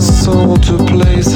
shakes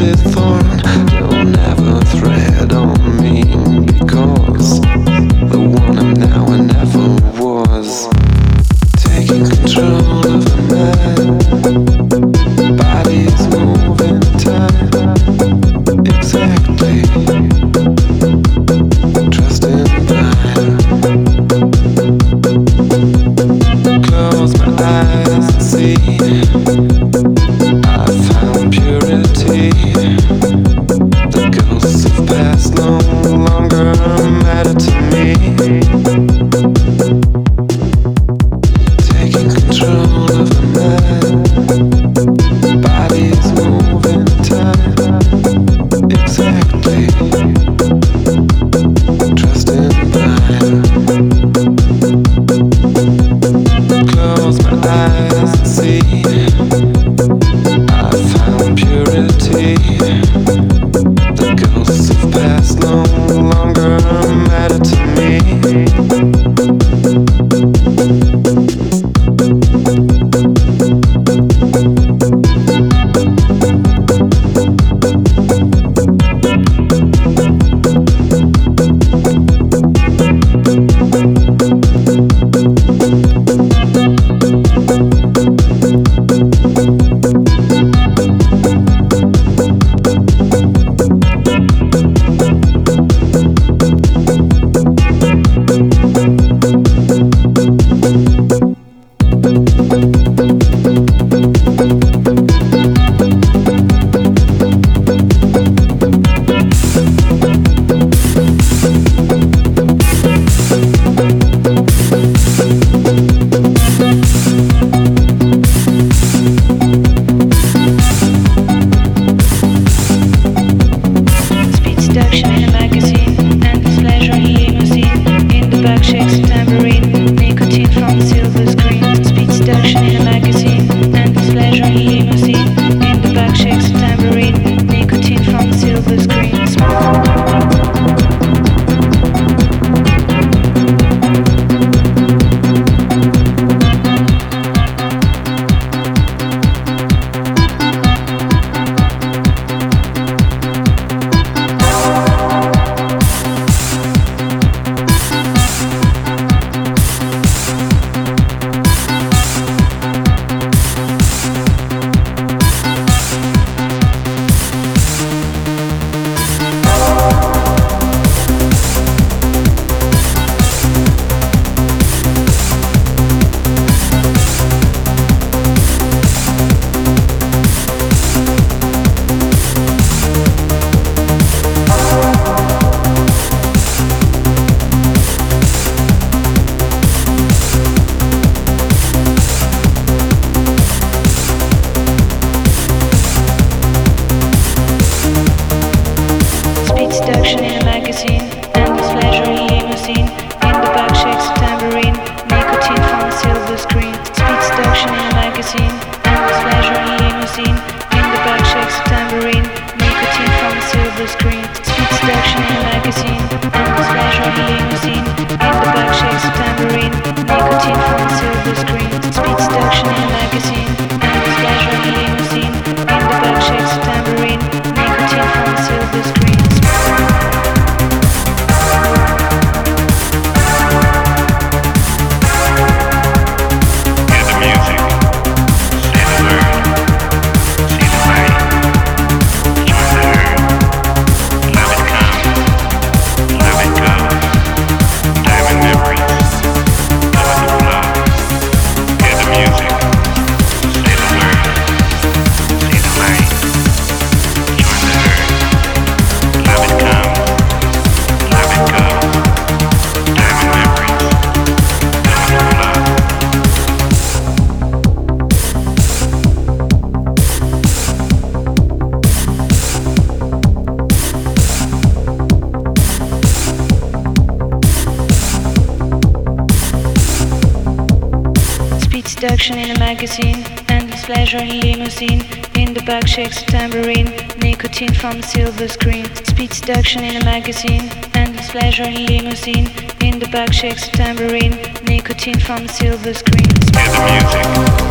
in a magazine, endless pleasure in limousine, in the back shakes a tambourine, nicotine from silver screen. Hear the music.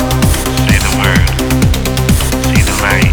flow.